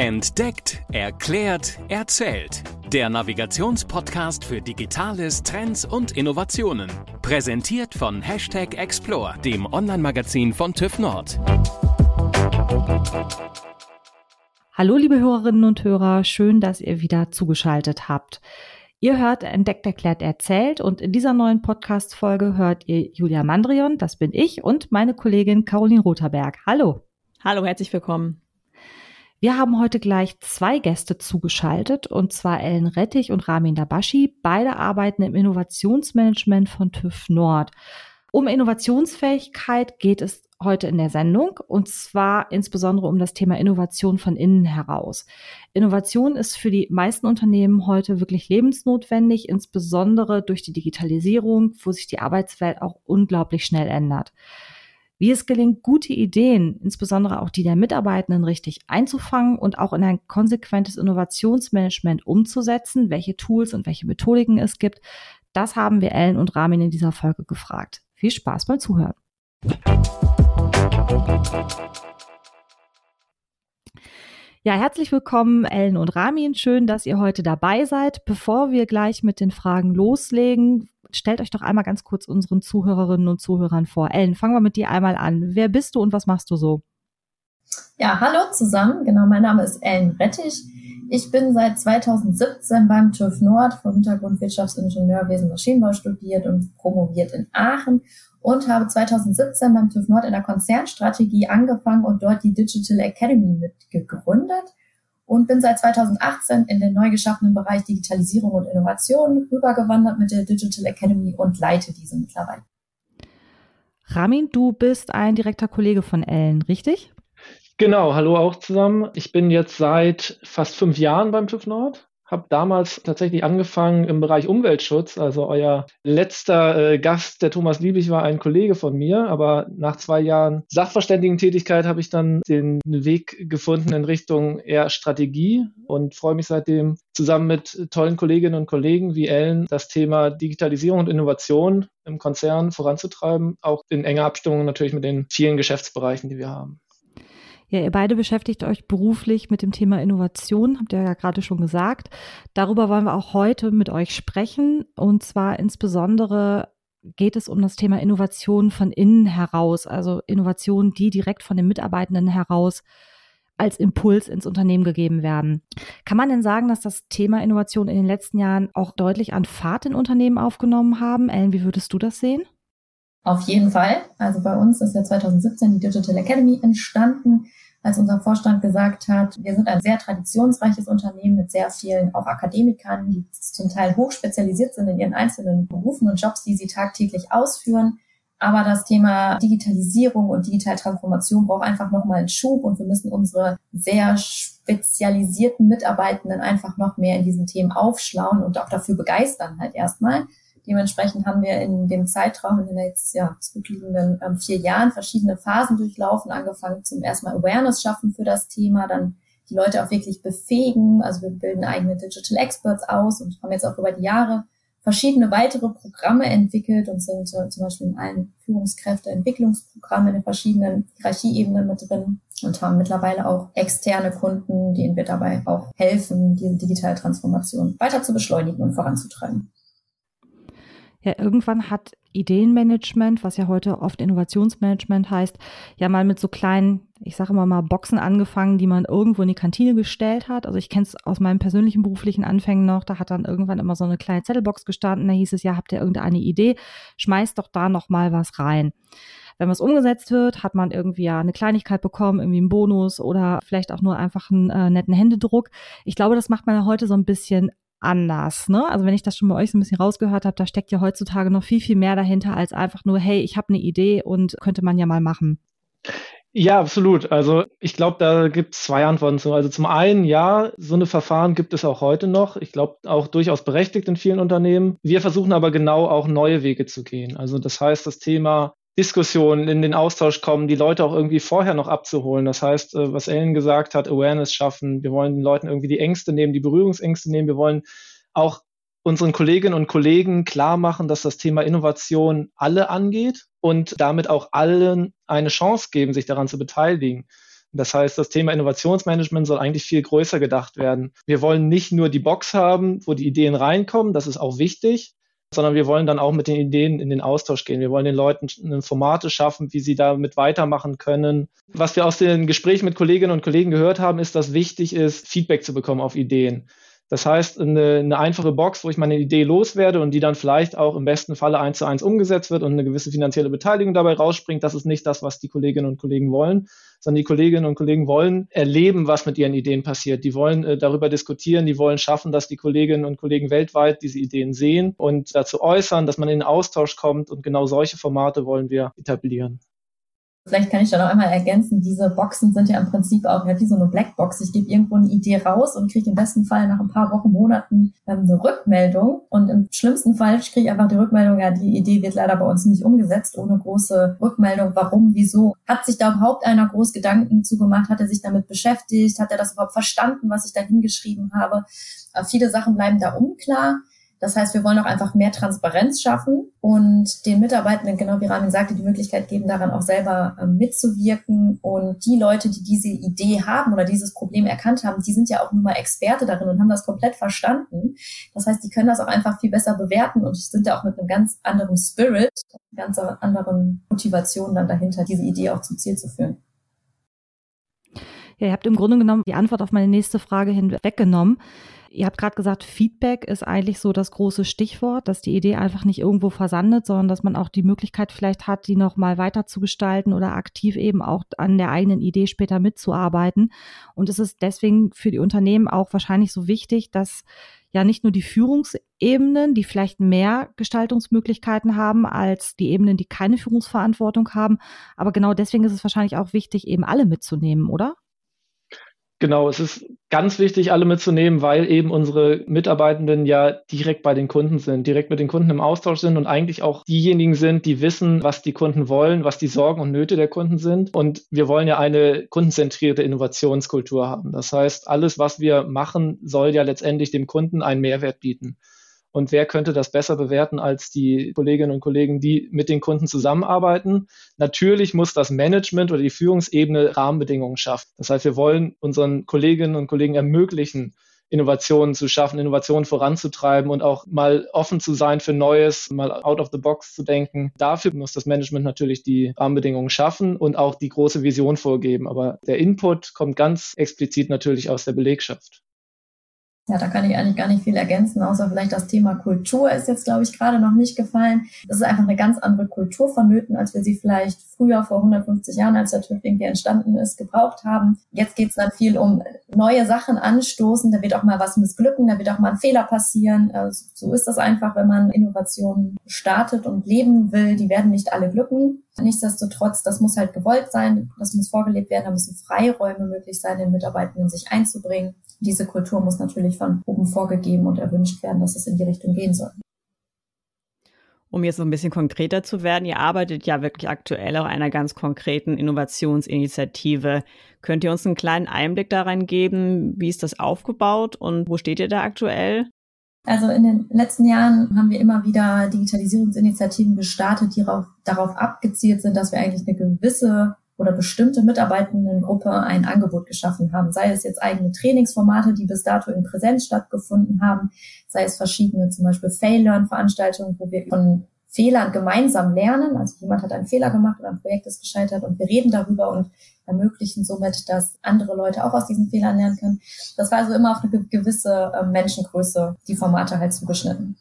Entdeckt, erklärt, erzählt. Der Navigationspodcast für Digitales, Trends und Innovationen. Präsentiert von Hashtag Explore, dem Online-Magazin von TÜV Nord. Hallo liebe Hörerinnen und Hörer, schön, dass ihr wieder zugeschaltet habt. Ihr hört Entdeckt, erklärt, erzählt und in dieser neuen Podcast-Folge hört ihr Julia Mandrion, das bin ich, und meine Kollegin Caroline Rotherberg. Hallo. Hallo, herzlich willkommen. Wir haben heute gleich zwei Gäste zugeschaltet, und zwar Ellen Rettich und Ramin Dabashi. Beide arbeiten im Innovationsmanagement von TÜV Nord. Um Innovationsfähigkeit geht es heute in der Sendung und zwar insbesondere um das Thema Innovation von innen heraus. Innovation ist für die meisten Unternehmen heute wirklich lebensnotwendig, insbesondere durch die Digitalisierung, wo sich die Arbeitswelt auch unglaublich schnell ändert. Wie es gelingt, gute Ideen, insbesondere auch die der Mitarbeitenden, richtig einzufangen und auch in ein konsequentes Innovationsmanagement umzusetzen, welche Tools und welche Methodiken es gibt, das haben wir Ellen und Ramin in dieser Folge gefragt. Viel Spaß beim Zuhören. Ja, herzlich willkommen, Ellen und Ramin. Schön, dass ihr heute dabei seid. Bevor wir gleich mit den Fragen loslegen, stellt euch doch einmal ganz kurz unseren Zuhörerinnen und Zuhörern vor. Ellen, fangen wir mit dir einmal an. Wer bist du und was machst du so? Ja, hallo zusammen. Genau, mein Name ist Ellen Rettich. Ich bin seit 2017 beim TÜV Nord vom Hintergrund Wirtschaftsingenieurwesen Maschinenbau studiert und promoviert in Aachen und habe 2017 beim TÜV Nord in der Konzernstrategie angefangen und dort die Digital Academy mitgegründet und bin seit 2018 in den neu geschaffenen Bereich Digitalisierung und Innovation rübergewandert mit der Digital Academy und leite diese mittlerweile. Ramin, du bist ein direkter Kollege von Ellen, richtig? Genau, hallo auch zusammen. Ich bin jetzt seit fast fünf Jahren beim TÜV Nord habe damals tatsächlich angefangen im Bereich Umweltschutz. Also euer letzter äh, Gast, der Thomas Liebig, war ein Kollege von mir, aber nach zwei Jahren Sachverständigentätigkeit habe ich dann den Weg gefunden in Richtung eher Strategie und freue mich seitdem zusammen mit tollen Kolleginnen und Kollegen wie Ellen das Thema Digitalisierung und Innovation im Konzern voranzutreiben, auch in enger Abstimmung natürlich mit den vielen Geschäftsbereichen, die wir haben. Ja, ihr beide beschäftigt euch beruflich mit dem Thema Innovation, habt ihr ja gerade schon gesagt. Darüber wollen wir auch heute mit euch sprechen. Und zwar insbesondere geht es um das Thema Innovation von innen heraus, also Innovation, die direkt von den Mitarbeitenden heraus als Impuls ins Unternehmen gegeben werden. Kann man denn sagen, dass das Thema Innovation in den letzten Jahren auch deutlich an Fahrt in Unternehmen aufgenommen haben? Ellen, wie würdest du das sehen? Auf jeden Fall. Also bei uns ist ja 2017 die Digital Academy entstanden, als unser Vorstand gesagt hat, wir sind ein sehr traditionsreiches Unternehmen mit sehr vielen auch Akademikern, die zum Teil hochspezialisiert sind in ihren einzelnen Berufen und Jobs, die sie tagtäglich ausführen. Aber das Thema Digitalisierung und Digitaltransformation braucht einfach nochmal einen Schub und wir müssen unsere sehr spezialisierten Mitarbeitenden einfach noch mehr in diesen Themen aufschlauen und auch dafür begeistern halt erstmal. Dementsprechend haben wir in dem Zeitraum, in den jetzt ja, zurückliegenden ähm, vier Jahren verschiedene Phasen durchlaufen, angefangen zum erstmal Awareness schaffen für das Thema, dann die Leute auch wirklich befähigen. Also wir bilden eigene Digital Experts aus und haben jetzt auch über die Jahre verschiedene weitere Programme entwickelt und sind äh, zum Beispiel in allen Führungskräfteentwicklungsprogrammen in den verschiedenen Hierarchieebenen mit drin und haben mittlerweile auch externe Kunden, denen wir dabei auch helfen, diese digitale Transformation weiter zu beschleunigen und voranzutreiben. Ja, irgendwann hat Ideenmanagement, was ja heute oft Innovationsmanagement heißt, ja mal mit so kleinen, ich sage immer mal Boxen angefangen, die man irgendwo in die Kantine gestellt hat. Also ich kenne es aus meinen persönlichen beruflichen Anfängen noch, da hat dann irgendwann immer so eine kleine Zettelbox gestanden, da hieß es, ja, habt ihr irgendeine Idee, schmeißt doch da noch mal was rein. Wenn was umgesetzt wird, hat man irgendwie ja eine Kleinigkeit bekommen, irgendwie einen Bonus oder vielleicht auch nur einfach einen äh, netten Händedruck. Ich glaube, das macht man ja heute so ein bisschen anders. Ne? Also wenn ich das schon bei euch so ein bisschen rausgehört habe, da steckt ja heutzutage noch viel, viel mehr dahinter als einfach nur, hey, ich habe eine Idee und könnte man ja mal machen. Ja, absolut. Also ich glaube, da gibt es zwei Antworten zu. Also zum einen, ja, so eine Verfahren gibt es auch heute noch. Ich glaube auch durchaus berechtigt in vielen Unternehmen. Wir versuchen aber genau auch neue Wege zu gehen. Also das heißt, das Thema Diskussionen in den Austausch kommen, die Leute auch irgendwie vorher noch abzuholen. Das heißt, äh, was Ellen gesagt hat, Awareness schaffen. Wir wollen den Leuten irgendwie die Ängste nehmen, die Berührungsängste nehmen. Wir wollen auch unseren Kolleginnen und Kollegen klar machen, dass das Thema Innovation alle angeht und damit auch allen eine Chance geben, sich daran zu beteiligen. Das heißt, das Thema Innovationsmanagement soll eigentlich viel größer gedacht werden. Wir wollen nicht nur die Box haben, wo die Ideen reinkommen, das ist auch wichtig, sondern wir wollen dann auch mit den Ideen in den Austausch gehen. Wir wollen den Leuten Formate schaffen, wie sie damit weitermachen können. Was wir aus den Gesprächen mit Kolleginnen und Kollegen gehört haben, ist, dass wichtig ist, Feedback zu bekommen auf Ideen. Das heißt, eine, eine, einfache Box, wo ich meine Idee loswerde und die dann vielleicht auch im besten Falle eins zu eins umgesetzt wird und eine gewisse finanzielle Beteiligung dabei rausspringt, das ist nicht das, was die Kolleginnen und Kollegen wollen, sondern die Kolleginnen und Kollegen wollen erleben, was mit ihren Ideen passiert. Die wollen äh, darüber diskutieren, die wollen schaffen, dass die Kolleginnen und Kollegen weltweit diese Ideen sehen und dazu äußern, dass man in den Austausch kommt und genau solche Formate wollen wir etablieren. Vielleicht kann ich da noch einmal ergänzen, diese Boxen sind ja im Prinzip auch ja, wie so eine Blackbox. Ich gebe irgendwo eine Idee raus und kriege im besten Fall nach ein paar Wochen, Monaten ähm, eine Rückmeldung. Und im schlimmsten Fall kriege ich einfach die Rückmeldung, ja, die Idee wird leider bei uns nicht umgesetzt, ohne große Rückmeldung. Warum, wieso? Hat sich da überhaupt einer groß Gedanken zugemacht? Hat er sich damit beschäftigt? Hat er das überhaupt verstanden, was ich da hingeschrieben habe? Äh, viele Sachen bleiben da unklar. Das heißt, wir wollen auch einfach mehr Transparenz schaffen und den Mitarbeitenden, genau wie Ramin sagte, die Möglichkeit geben, daran auch selber ähm, mitzuwirken. Und die Leute, die diese Idee haben oder dieses Problem erkannt haben, die sind ja auch nun mal Experte darin und haben das komplett verstanden. Das heißt, die können das auch einfach viel besser bewerten und sind da auch mit einem ganz anderen Spirit, ganz anderen Motivation dann dahinter, diese Idee auch zum Ziel zu führen. Ja, ihr habt im Grunde genommen die Antwort auf meine nächste Frage hinweggenommen. Ihr habt gerade gesagt, Feedback ist eigentlich so das große Stichwort, dass die Idee einfach nicht irgendwo versandet, sondern dass man auch die Möglichkeit vielleicht hat, die nochmal weiter zu gestalten oder aktiv eben auch an der eigenen Idee später mitzuarbeiten. Und es ist deswegen für die Unternehmen auch wahrscheinlich so wichtig, dass ja nicht nur die Führungsebenen, die vielleicht mehr Gestaltungsmöglichkeiten haben als die Ebenen, die keine Führungsverantwortung haben, aber genau deswegen ist es wahrscheinlich auch wichtig, eben alle mitzunehmen, oder? Genau, es ist ganz wichtig, alle mitzunehmen, weil eben unsere Mitarbeitenden ja direkt bei den Kunden sind, direkt mit den Kunden im Austausch sind und eigentlich auch diejenigen sind, die wissen, was die Kunden wollen, was die Sorgen und Nöte der Kunden sind. Und wir wollen ja eine kundenzentrierte Innovationskultur haben. Das heißt, alles, was wir machen, soll ja letztendlich dem Kunden einen Mehrwert bieten. Und wer könnte das besser bewerten als die Kolleginnen und Kollegen, die mit den Kunden zusammenarbeiten? Natürlich muss das Management oder die Führungsebene Rahmenbedingungen schaffen. Das heißt, wir wollen unseren Kolleginnen und Kollegen ermöglichen, Innovationen zu schaffen, Innovationen voranzutreiben und auch mal offen zu sein für Neues, mal out of the box zu denken. Dafür muss das Management natürlich die Rahmenbedingungen schaffen und auch die große Vision vorgeben. Aber der Input kommt ganz explizit natürlich aus der Belegschaft. Ja, da kann ich eigentlich gar nicht viel ergänzen, außer vielleicht das Thema Kultur ist jetzt, glaube ich, gerade noch nicht gefallen. Das ist einfach eine ganz andere Kultur vonnöten, als wir sie vielleicht früher vor 150 Jahren, als der TÜV irgendwie entstanden ist, gebraucht haben. Jetzt geht es dann viel um neue Sachen anstoßen. Da wird auch mal was missglücken, da wird auch mal ein Fehler passieren. Also so ist das einfach, wenn man Innovationen startet und leben will. Die werden nicht alle glücken. Nichtsdestotrotz, das muss halt gewollt sein, das muss vorgelebt werden, da müssen Freiräume möglich sein, den Mitarbeitenden sich einzubringen. Diese Kultur muss natürlich von oben vorgegeben und erwünscht werden, dass es in die Richtung gehen soll. Um jetzt so ein bisschen konkreter zu werden, ihr arbeitet ja wirklich aktuell auch einer ganz konkreten Innovationsinitiative. Könnt ihr uns einen kleinen Einblick daran geben, wie ist das aufgebaut und wo steht ihr da aktuell? Also in den letzten Jahren haben wir immer wieder Digitalisierungsinitiativen gestartet, die darauf, darauf abgezielt sind, dass wir eigentlich eine gewisse oder bestimmte Mitarbeitendengruppe ein Angebot geschaffen haben. Sei es jetzt eigene Trainingsformate, die bis dato in Präsenz stattgefunden haben, sei es verschiedene zum Beispiel Fail-Learn-Veranstaltungen, wo wir von Fehlern gemeinsam lernen. Also jemand hat einen Fehler gemacht oder ein Projekt ist gescheitert und wir reden darüber und ermöglichen somit, dass andere Leute auch aus diesen Fehlern lernen können. Das war also immer auf eine gewisse ähm, Menschengröße die Formate halt zugeschnitten.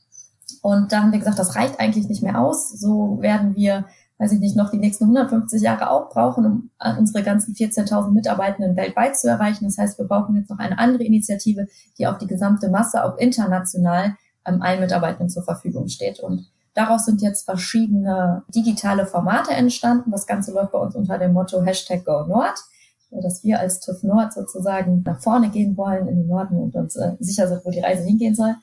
Und da haben wir gesagt, das reicht eigentlich nicht mehr aus. So werden wir, weiß ich nicht, noch die nächsten 150 Jahre auch brauchen, um unsere ganzen 14.000 Mitarbeitenden weltweit zu erreichen. Das heißt, wir brauchen jetzt noch eine andere Initiative, die auf die gesamte Masse, auch international, ähm, allen Mitarbeitenden zur Verfügung steht. Und Daraus sind jetzt verschiedene digitale Formate entstanden. Das Ganze läuft bei uns unter dem Motto Hashtag Go Nord, dass wir als TÜV Nord sozusagen nach vorne gehen wollen in den Norden und uns äh, sicher sind, wo die Reise hingehen soll.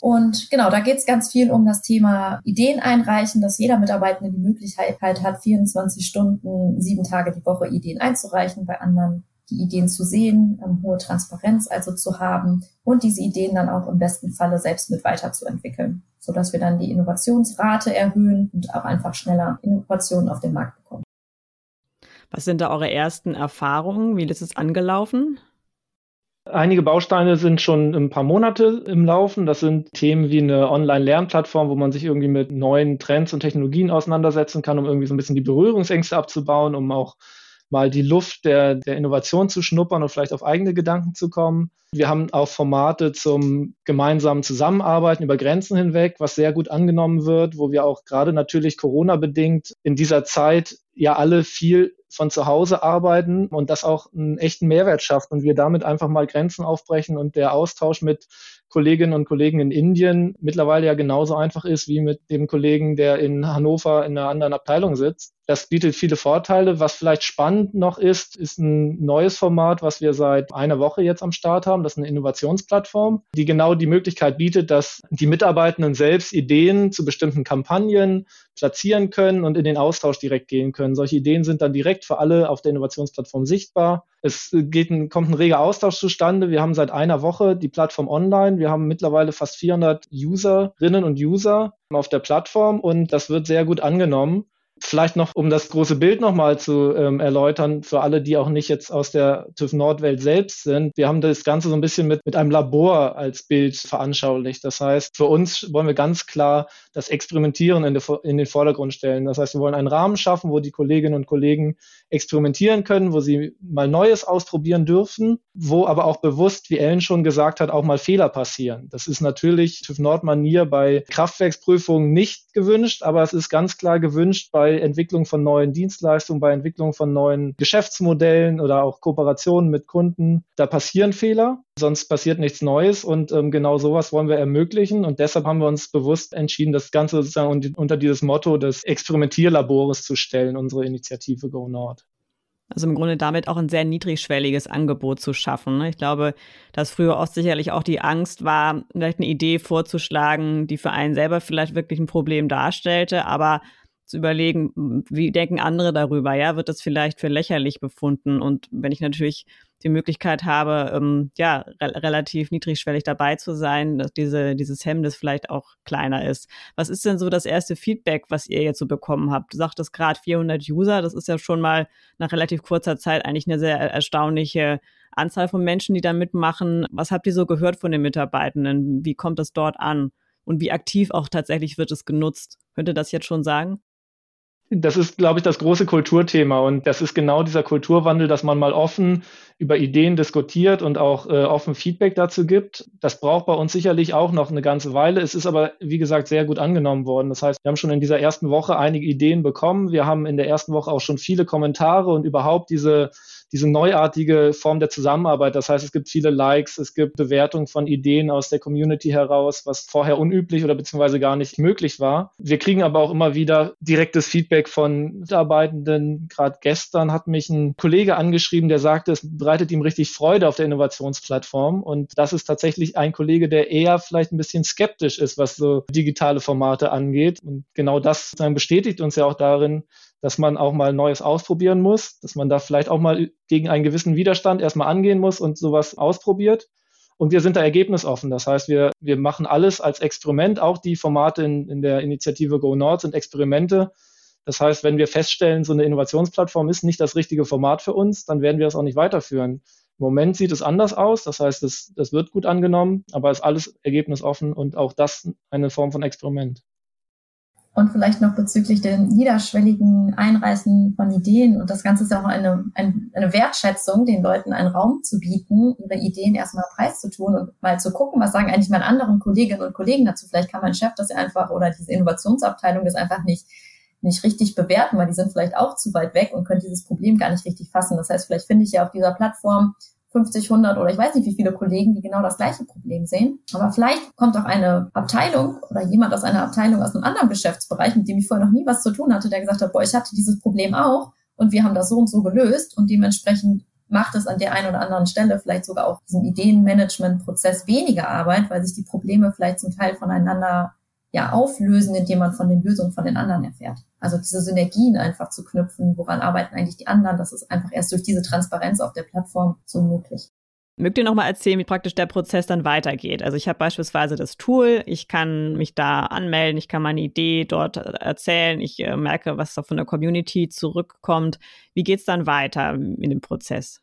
Und genau, da geht es ganz viel um das Thema Ideen einreichen, dass jeder Mitarbeitende die Möglichkeit hat, 24 Stunden, sieben Tage die Woche Ideen einzureichen. Bei anderen die Ideen zu sehen, ähm, hohe Transparenz also zu haben und diese Ideen dann auch im besten Falle selbst mit weiterzuentwickeln, sodass wir dann die Innovationsrate erhöhen und auch einfach schneller Innovationen auf den Markt bekommen. Was sind da eure ersten Erfahrungen? Wie ist es angelaufen? Einige Bausteine sind schon ein paar Monate im Laufen. Das sind Themen wie eine Online-Lernplattform, wo man sich irgendwie mit neuen Trends und Technologien auseinandersetzen kann, um irgendwie so ein bisschen die Berührungsängste abzubauen, um auch mal die Luft der, der Innovation zu schnuppern und vielleicht auf eigene Gedanken zu kommen. Wir haben auch Formate zum gemeinsamen Zusammenarbeiten über Grenzen hinweg, was sehr gut angenommen wird, wo wir auch gerade natürlich Corona bedingt in dieser Zeit ja alle viel von zu Hause arbeiten und das auch einen echten Mehrwert schafft und wir damit einfach mal Grenzen aufbrechen und der Austausch mit Kolleginnen und Kollegen in Indien mittlerweile ja genauso einfach ist wie mit dem Kollegen, der in Hannover in einer anderen Abteilung sitzt. Das bietet viele Vorteile. Was vielleicht spannend noch ist, ist ein neues Format, was wir seit einer Woche jetzt am Start haben. Das ist eine Innovationsplattform, die genau die Möglichkeit bietet, dass die Mitarbeitenden selbst Ideen zu bestimmten Kampagnen platzieren können und in den Austausch direkt gehen können. Solche Ideen sind dann direkt für alle auf der Innovationsplattform sichtbar. Es geht ein, kommt ein reger Austausch zustande. Wir haben seit einer Woche die Plattform online. Wir haben mittlerweile fast 400 Userinnen und User auf der Plattform und das wird sehr gut angenommen. Vielleicht noch, um das große Bild nochmal zu ähm, erläutern, für alle, die auch nicht jetzt aus der TÜV Nordwelt selbst sind. Wir haben das Ganze so ein bisschen mit, mit einem Labor als Bild veranschaulicht. Das heißt, für uns wollen wir ganz klar das Experimentieren in, de, in den Vordergrund stellen. Das heißt, wir wollen einen Rahmen schaffen, wo die Kolleginnen und Kollegen experimentieren können, wo sie mal Neues ausprobieren dürfen, wo aber auch bewusst, wie Ellen schon gesagt hat, auch mal Fehler passieren. Das ist natürlich TÜV Nord-Manier bei Kraftwerksprüfungen nicht gewünscht, aber es ist ganz klar gewünscht bei Entwicklung von neuen Dienstleistungen, bei Entwicklung von neuen Geschäftsmodellen oder auch Kooperationen mit Kunden. Da passieren Fehler, sonst passiert nichts Neues und ähm, genau sowas wollen wir ermöglichen und deshalb haben wir uns bewusst entschieden, das Ganze sozusagen unter dieses Motto des Experimentierlabores zu stellen, unsere Initiative Go Nord. Also im Grunde damit auch ein sehr niedrigschwelliges Angebot zu schaffen. Ne? Ich glaube, dass früher oft sicherlich auch die Angst war, vielleicht eine Idee vorzuschlagen, die für einen selber vielleicht wirklich ein Problem darstellte, aber zu überlegen, wie denken andere darüber, ja, wird das vielleicht für lächerlich befunden? Und wenn ich natürlich die Möglichkeit habe, ähm, ja, re relativ niedrigschwellig dabei zu sein, dass diese, dieses Hemmnis vielleicht auch kleiner ist. Was ist denn so das erste Feedback, was ihr jetzt so bekommen habt? Du sagtest gerade 400 User, das ist ja schon mal nach relativ kurzer Zeit eigentlich eine sehr erstaunliche Anzahl von Menschen, die da mitmachen. Was habt ihr so gehört von den Mitarbeitenden? Wie kommt das dort an? Und wie aktiv auch tatsächlich wird es genutzt? Könnt ihr das jetzt schon sagen? Das ist, glaube ich, das große Kulturthema. Und das ist genau dieser Kulturwandel, dass man mal offen über Ideen diskutiert und auch äh, offen Feedback dazu gibt. Das braucht bei uns sicherlich auch noch eine ganze Weile. Es ist aber, wie gesagt, sehr gut angenommen worden. Das heißt, wir haben schon in dieser ersten Woche einige Ideen bekommen. Wir haben in der ersten Woche auch schon viele Kommentare und überhaupt diese diese neuartige Form der Zusammenarbeit. Das heißt, es gibt viele Likes, es gibt Bewertungen von Ideen aus der Community heraus, was vorher unüblich oder beziehungsweise gar nicht möglich war. Wir kriegen aber auch immer wieder direktes Feedback von Mitarbeitenden. Gerade gestern hat mich ein Kollege angeschrieben, der sagte, es bereitet ihm richtig Freude auf der Innovationsplattform. Und das ist tatsächlich ein Kollege, der eher vielleicht ein bisschen skeptisch ist, was so digitale Formate angeht. Und genau das bestätigt uns ja auch darin, dass man auch mal Neues ausprobieren muss, dass man da vielleicht auch mal gegen einen gewissen Widerstand erstmal angehen muss und sowas ausprobiert. Und wir sind da ergebnisoffen. Das heißt, wir, wir machen alles als Experiment. Auch die Formate in, in der Initiative Go Nord sind Experimente. Das heißt, wenn wir feststellen, so eine Innovationsplattform ist nicht das richtige Format für uns, dann werden wir es auch nicht weiterführen. Im Moment sieht es anders aus. Das heißt, das, das wird gut angenommen, aber ist alles ergebnisoffen und auch das eine Form von Experiment. Und vielleicht noch bezüglich den niederschwelligen Einreißen von Ideen. Und das Ganze ist ja auch eine, eine Wertschätzung, den Leuten einen Raum zu bieten, ihre Ideen erstmal preiszutun und mal zu gucken, was sagen eigentlich meine anderen Kolleginnen und Kollegen dazu. Vielleicht kann mein Chef das ja einfach oder diese Innovationsabteilung das einfach nicht, nicht richtig bewerten, weil die sind vielleicht auch zu weit weg und können dieses Problem gar nicht richtig fassen. Das heißt, vielleicht finde ich ja auf dieser Plattform 50, 100 oder ich weiß nicht wie viele Kollegen, die genau das gleiche Problem sehen. Aber vielleicht kommt auch eine Abteilung oder jemand aus einer Abteilung aus einem anderen Geschäftsbereich, mit dem ich vorher noch nie was zu tun hatte, der gesagt hat, boah, ich hatte dieses Problem auch und wir haben das so und so gelöst und dementsprechend macht es an der einen oder anderen Stelle vielleicht sogar auch diesen Ideenmanagement-Prozess weniger Arbeit, weil sich die Probleme vielleicht zum Teil voneinander ja auflösen, indem man von den Lösungen von den anderen erfährt. Also diese Synergien einfach zu knüpfen, woran arbeiten eigentlich die anderen, das ist einfach erst durch diese Transparenz auf der Plattform so möglich. Mögt ihr nochmal erzählen, wie praktisch der Prozess dann weitergeht? Also ich habe beispielsweise das Tool, ich kann mich da anmelden, ich kann meine Idee dort erzählen, ich äh, merke, was da von der Community zurückkommt. Wie geht es dann weiter in dem Prozess?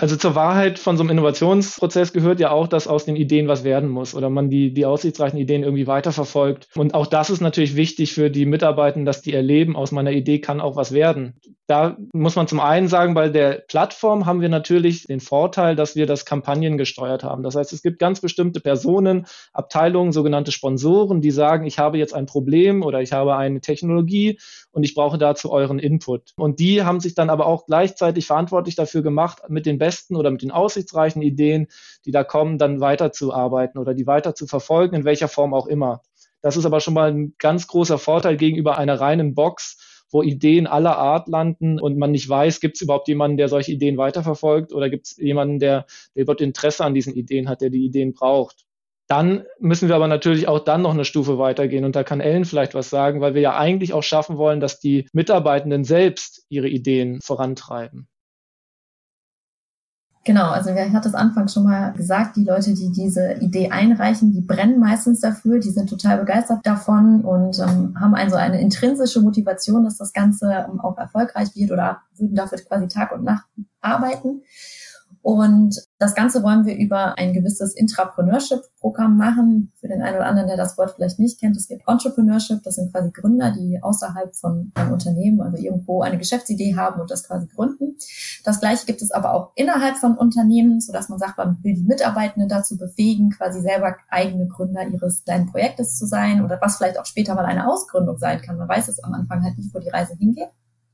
Also zur Wahrheit von so einem Innovationsprozess gehört ja auch, dass aus den Ideen was werden muss oder man die, die aussichtsreichen Ideen irgendwie weiterverfolgt. Und auch das ist natürlich wichtig für die Mitarbeitenden, dass die erleben, aus meiner Idee kann auch was werden. Da muss man zum einen sagen, bei der Plattform haben wir natürlich den Vorteil, dass wir das Kampagnen gesteuert haben. Das heißt, es gibt ganz bestimmte Personen, Abteilungen, sogenannte Sponsoren, die sagen, ich habe jetzt ein Problem oder ich habe eine Technologie und ich brauche dazu euren Input. Und die haben sich dann aber auch gleichzeitig verantwortlich dafür gemacht, mit den besten oder mit den aussichtsreichen Ideen, die da kommen, dann weiterzuarbeiten oder die weiter zu verfolgen, in welcher Form auch immer. Das ist aber schon mal ein ganz großer Vorteil gegenüber einer reinen Box, wo Ideen aller Art landen und man nicht weiß, gibt es überhaupt jemanden, der solche Ideen weiterverfolgt oder gibt es jemanden, der, der überhaupt Interesse an diesen Ideen hat, der die Ideen braucht. Dann müssen wir aber natürlich auch dann noch eine Stufe weitergehen. Und da kann Ellen vielleicht was sagen, weil wir ja eigentlich auch schaffen wollen, dass die Mitarbeitenden selbst ihre Ideen vorantreiben. Genau, also ich hatte es anfangs schon mal gesagt, die Leute, die diese Idee einreichen, die brennen meistens dafür, die sind total begeistert davon und ähm, haben also eine intrinsische Motivation, dass das Ganze ähm, auch erfolgreich wird oder würden dafür quasi Tag und Nacht arbeiten. Und das Ganze wollen wir über ein gewisses Intrapreneurship-Programm machen. Für den einen oder anderen, der das Wort vielleicht nicht kennt, es gibt Entrepreneurship. Das sind quasi Gründer, die außerhalb von einem Unternehmen, also irgendwo eine Geschäftsidee haben und das quasi gründen. Das Gleiche gibt es aber auch innerhalb von Unternehmen, so dass man sagt, man will die Mitarbeitenden dazu befähigen, quasi selber eigene Gründer ihres kleinen Projektes zu sein oder was vielleicht auch später mal eine Ausgründung sein kann. Man weiß es am Anfang halt nicht, wo die Reise hingeht.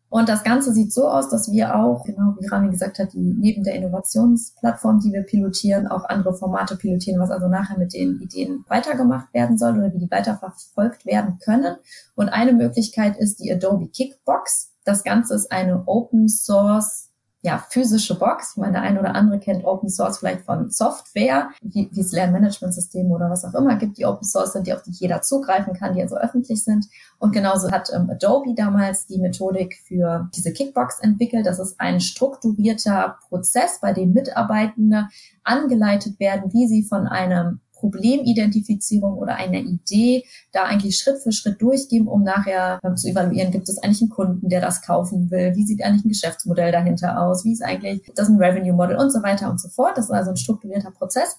Und das Ganze sieht so aus, dass wir auch, genau wie Rami gesagt hat, die neben der Innovationsplattform, die wir pilotieren, auch andere Formate pilotieren, was also nachher mit den Ideen weitergemacht werden soll oder wie die weiterverfolgt werden können. Und eine Möglichkeit ist die Adobe Kickbox. Das Ganze ist eine Open Source ja, physische Box. Ich meine, der eine oder andere kennt Open Source vielleicht von Software, wie, wie es Lernmanagementsysteme oder was auch immer gibt, die Open Source sind, die auf die jeder zugreifen kann, die also öffentlich sind. Und genauso hat ähm, Adobe damals die Methodik für diese Kickbox entwickelt. Das ist ein strukturierter Prozess, bei dem Mitarbeitende angeleitet werden, wie sie von einem Problemidentifizierung oder einer Idee da eigentlich Schritt für Schritt durchgehen, um nachher ähm, zu evaluieren, gibt es eigentlich einen Kunden, der das kaufen will? Wie sieht eigentlich ein Geschäftsmodell dahinter aus? Wie ist eigentlich das ein Revenue Model und so weiter und so fort? Das ist also ein strukturierter Prozess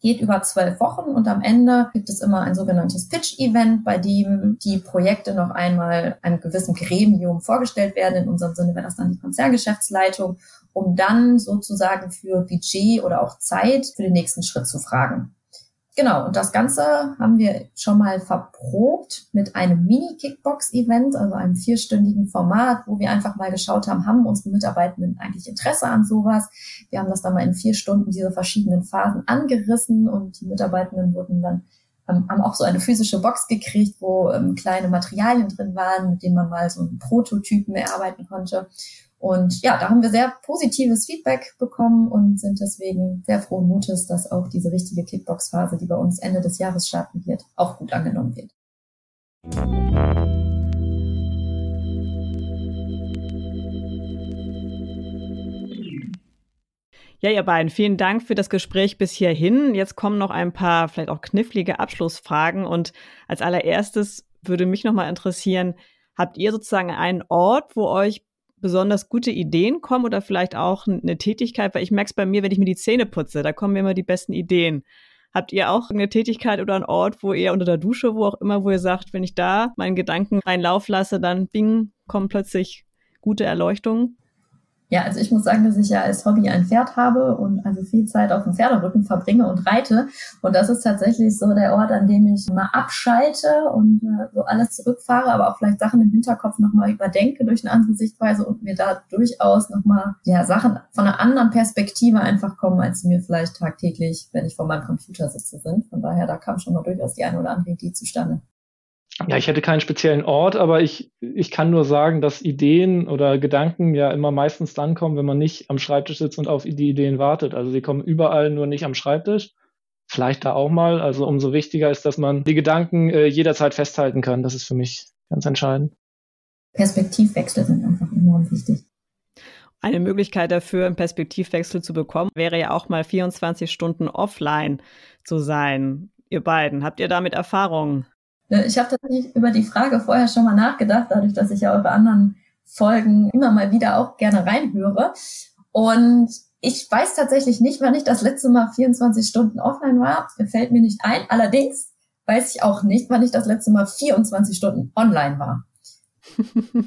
geht über zwölf Wochen und am Ende gibt es immer ein sogenanntes Pitch-Event, bei dem die Projekte noch einmal einem gewissen Gremium vorgestellt werden. In unserem Sinne wäre das dann die Konzerngeschäftsleitung, um dann sozusagen für Budget oder auch Zeit für den nächsten Schritt zu fragen. Genau, und das Ganze haben wir schon mal verprobt mit einem Mini-Kickbox-Event, also einem vierstündigen Format, wo wir einfach mal geschaut haben, haben unsere Mitarbeitenden eigentlich Interesse an sowas. Wir haben das dann mal in vier Stunden diese verschiedenen Phasen angerissen und die Mitarbeitenden wurden dann ähm, haben auch so eine physische Box gekriegt, wo ähm, kleine Materialien drin waren, mit denen man mal so einen Prototypen erarbeiten konnte. Und ja, da haben wir sehr positives Feedback bekommen und sind deswegen sehr frohen Mutes, dass auch diese richtige Kickbox-Phase, die bei uns Ende des Jahres starten wird, auch gut angenommen wird. Ja, ihr beiden, vielen Dank für das Gespräch bis hierhin. Jetzt kommen noch ein paar vielleicht auch knifflige Abschlussfragen. Und als allererstes würde mich nochmal interessieren, habt ihr sozusagen einen Ort, wo euch besonders gute Ideen kommen oder vielleicht auch eine Tätigkeit, weil ich merke es bei mir, wenn ich mir die Zähne putze, da kommen mir immer die besten Ideen. Habt ihr auch eine Tätigkeit oder einen Ort, wo ihr unter der Dusche, wo auch immer, wo ihr sagt, wenn ich da meinen Gedanken einen Lauf lasse, dann bing, kommen plötzlich gute Erleuchtungen? Ja, also ich muss sagen, dass ich ja als Hobby ein Pferd habe und also viel Zeit auf dem Pferderücken verbringe und reite. Und das ist tatsächlich so der Ort, an dem ich mal abschalte und äh, so alles zurückfahre, aber auch vielleicht Sachen im Hinterkopf nochmal überdenke durch eine andere Sichtweise und mir da durchaus nochmal ja, Sachen von einer anderen Perspektive einfach kommen, als mir vielleicht tagtäglich, wenn ich vor meinem Computer sitze, sind. Von daher, da kam schon mal durchaus die eine oder andere Idee zustande. Ja, ich hätte keinen speziellen Ort, aber ich, ich kann nur sagen, dass Ideen oder Gedanken ja immer meistens dann kommen, wenn man nicht am Schreibtisch sitzt und auf die Ideen wartet. Also sie kommen überall, nur nicht am Schreibtisch. Vielleicht da auch mal. Also umso wichtiger ist, dass man die Gedanken äh, jederzeit festhalten kann. Das ist für mich ganz entscheidend. Perspektivwechsel sind einfach enorm wichtig. Eine Möglichkeit dafür, einen Perspektivwechsel zu bekommen, wäre ja auch mal 24 Stunden offline zu sein. Ihr beiden, habt ihr damit Erfahrungen? Ich habe tatsächlich über die Frage vorher schon mal nachgedacht, dadurch, dass ich ja eure anderen Folgen immer mal wieder auch gerne reinhöre. Und ich weiß tatsächlich nicht, wann ich das letzte Mal 24 Stunden offline war. Fällt mir nicht ein. Allerdings weiß ich auch nicht, wann ich das letzte Mal 24 Stunden online war.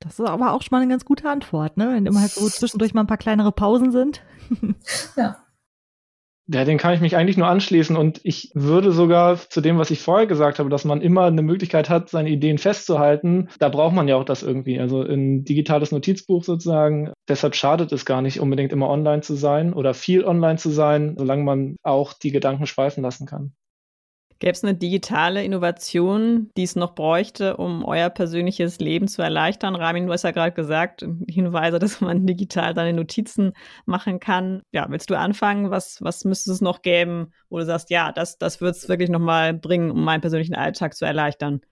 Das ist aber auch schon mal eine ganz gute Antwort, ne? Wenn immer halt so zwischendurch mal ein paar kleinere Pausen sind. ja. Ja, den kann ich mich eigentlich nur anschließen und ich würde sogar zu dem, was ich vorher gesagt habe, dass man immer eine Möglichkeit hat, seine Ideen festzuhalten. Da braucht man ja auch das irgendwie. Also ein digitales Notizbuch sozusagen. Deshalb schadet es gar nicht unbedingt immer online zu sein oder viel online zu sein, solange man auch die Gedanken schweifen lassen kann. Gäbe es eine digitale Innovation, die es noch bräuchte, um euer persönliches Leben zu erleichtern? Ramin, du hast ja gerade gesagt, Hinweise, dass man digital seine Notizen machen kann. Ja, willst du anfangen? Was, was müsste es noch geben, wo du sagst, ja, das, das wird es wirklich nochmal bringen, um meinen persönlichen Alltag zu erleichtern?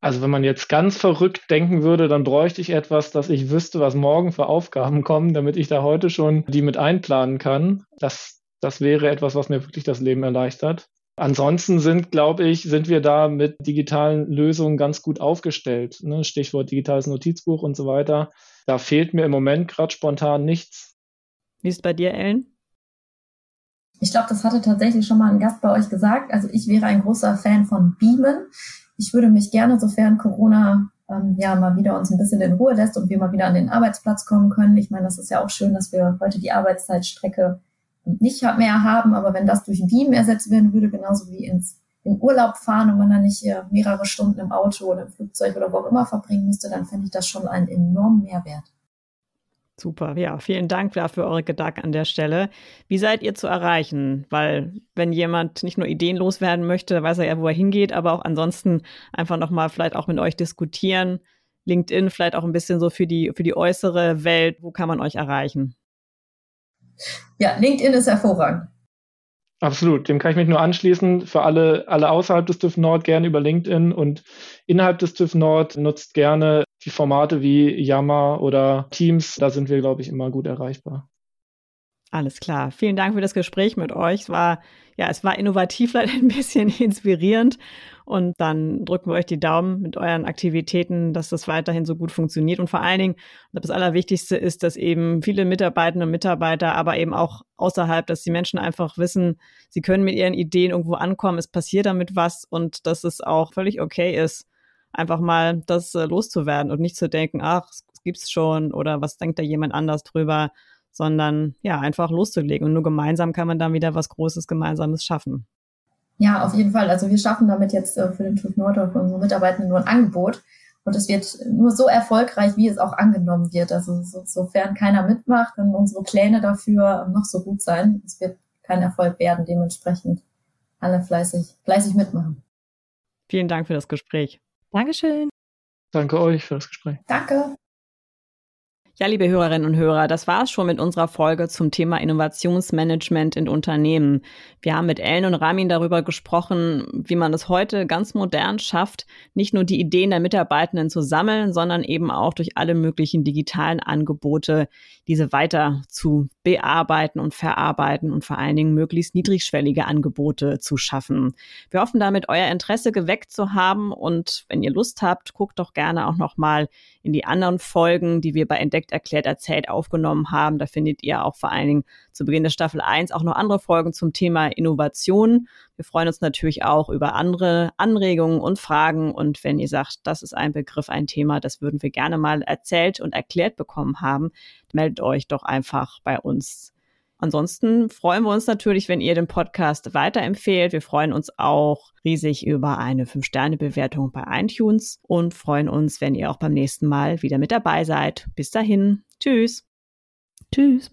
Also wenn man jetzt ganz verrückt denken würde, dann bräuchte ich etwas, dass ich wüsste, was morgen für Aufgaben kommen, damit ich da heute schon die mit einplanen kann. Das, das wäre etwas, was mir wirklich das Leben erleichtert. Ansonsten sind, glaube ich, sind wir da mit digitalen Lösungen ganz gut aufgestellt. Ne? Stichwort digitales Notizbuch und so weiter. Da fehlt mir im Moment gerade spontan nichts. Wie ist es bei dir, Ellen? Ich glaube, das hatte tatsächlich schon mal ein Gast bei euch gesagt. Also ich wäre ein großer Fan von Beamen. Ich würde mich gerne, sofern Corona ähm, ja mal wieder uns ein bisschen in Ruhe lässt und wir mal wieder an den Arbeitsplatz kommen können. Ich meine, das ist ja auch schön, dass wir heute die Arbeitszeitstrecke nicht mehr haben, aber wenn das durch Beam ersetzt werden würde, genauso wie ins in Urlaub fahren und man dann nicht mehrere Stunden im Auto oder im Flugzeug oder wo auch immer verbringen müsste, dann fände ich das schon einen enormen Mehrwert. Super, ja, vielen Dank dafür eure Gedanken an der Stelle. Wie seid ihr zu erreichen? Weil wenn jemand nicht nur ideenlos werden möchte, weiß er ja, wo er hingeht, aber auch ansonsten einfach nochmal vielleicht auch mit euch diskutieren. LinkedIn vielleicht auch ein bisschen so für die, für die äußere Welt. Wo kann man euch erreichen? Ja, LinkedIn ist hervorragend. Absolut, dem kann ich mich nur anschließen. Für alle, alle außerhalb des TÜV Nord gerne über LinkedIn und innerhalb des TÜV Nord nutzt gerne die Formate wie Yammer oder Teams. Da sind wir, glaube ich, immer gut erreichbar. Alles klar. Vielen Dank für das Gespräch mit euch. Es war, ja, es war innovativ, leider ein bisschen inspirierend. Und dann drücken wir euch die Daumen mit euren Aktivitäten, dass das weiterhin so gut funktioniert. Und vor allen Dingen, das Allerwichtigste ist, dass eben viele Mitarbeitende und Mitarbeiter, aber eben auch außerhalb, dass die Menschen einfach wissen, sie können mit ihren Ideen irgendwo ankommen, es passiert damit was und dass es auch völlig okay ist, einfach mal das äh, loszuwerden und nicht zu denken, ach, es gibt's schon oder was denkt da jemand anders drüber, sondern ja, einfach loszulegen. Und nur gemeinsam kann man dann wieder was Großes Gemeinsames schaffen. Ja, auf jeden Fall. Also wir schaffen damit jetzt äh, für den TÜV Nord und für unsere Mitarbeitenden nur ein Angebot. Und es wird nur so erfolgreich, wie es auch angenommen wird. Also so, sofern keiner mitmacht, können unsere Pläne dafür noch so gut sein. Es wird kein Erfolg werden. Dementsprechend alle fleißig, fleißig mitmachen. Vielen Dank für das Gespräch. Dankeschön. Danke euch für das Gespräch. Danke. Ja, liebe Hörerinnen und Hörer, das war es schon mit unserer Folge zum Thema Innovationsmanagement in Unternehmen. Wir haben mit Ellen und Ramin darüber gesprochen, wie man es heute ganz modern schafft, nicht nur die Ideen der Mitarbeitenden zu sammeln, sondern eben auch durch alle möglichen digitalen Angebote diese weiter zu bearbeiten und verarbeiten und vor allen Dingen möglichst niedrigschwellige Angebote zu schaffen. Wir hoffen damit, euer Interesse geweckt zu haben und wenn ihr Lust habt, guckt doch gerne auch noch mal in die anderen Folgen, die wir bei Entdeckt erklärt erzählt aufgenommen haben. Da findet ihr auch vor allen Dingen zu Beginn der Staffel 1 auch noch andere Folgen zum Thema Innovation. Wir freuen uns natürlich auch über andere Anregungen und Fragen. Und wenn ihr sagt, das ist ein Begriff, ein Thema, das würden wir gerne mal erzählt und erklärt bekommen haben, meldet euch doch einfach bei uns Ansonsten freuen wir uns natürlich, wenn ihr den Podcast weiterempfehlt. Wir freuen uns auch riesig über eine 5-Sterne-Bewertung bei iTunes und freuen uns, wenn ihr auch beim nächsten Mal wieder mit dabei seid. Bis dahin. Tschüss. Tschüss.